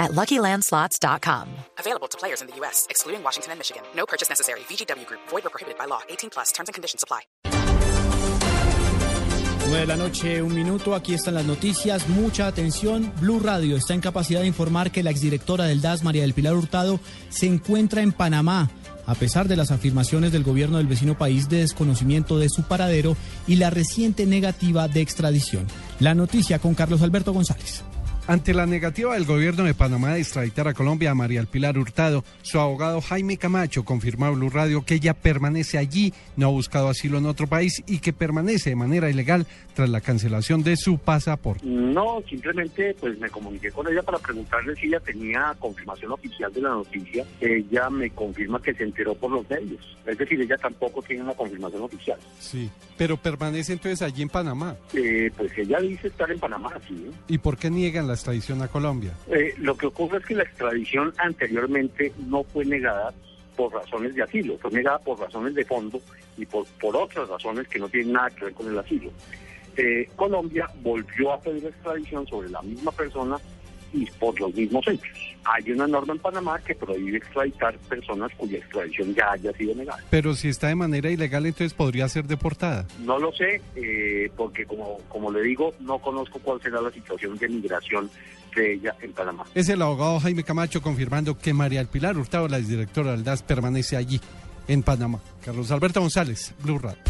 at LuckyLandSlots.com. Available to players in the U.S., excluding Washington and Michigan. No purchase necessary. VGW Group. Void or prohibited by law. 18 plus. Terms and conditions apply. 9 de la noche, un minuto. Aquí están las noticias. Mucha atención. Blue Radio está en capacidad de informar que la exdirectora del DAS, María del Pilar Hurtado, se encuentra en Panamá. A pesar de las afirmaciones del gobierno del vecino país de desconocimiento de su paradero y la reciente negativa de extradición. La noticia con Carlos Alberto González. Ante la negativa del gobierno de Panamá de extraditar a Colombia a María Pilar Hurtado, su abogado Jaime Camacho confirmó a Blue Radio que ella permanece allí, no ha buscado asilo en otro país y que permanece de manera ilegal tras la cancelación de su pasaporte. No, simplemente pues me comuniqué con ella para preguntarle si ella tenía confirmación oficial de la noticia. Ella me confirma que se enteró por los medios. Es decir, ella tampoco tiene una confirmación oficial. Sí, pero permanece entonces allí en Panamá. Eh, pues ella dice estar en Panamá, sí. ¿eh? ¿Y por qué niegan la extradición a Colombia? Eh, lo que ocurre es que la extradición anteriormente no fue negada por razones de asilo, fue negada por razones de fondo y por, por otras razones que no tienen nada que ver con el asilo. Eh, Colombia volvió a pedir extradición sobre la misma persona y por los mismos hechos. Hay una norma en Panamá que prohíbe extraditar personas cuya extradición ya haya sido negada. Pero si está de manera ilegal, entonces podría ser deportada. No lo sé, eh, porque como, como le digo, no conozco cuál será la situación de migración de ella en Panamá. Es el abogado Jaime Camacho confirmando que María Pilar Hurtado, la exdirectora del DAS, permanece allí, en Panamá. Carlos Alberto González, Blue Radio.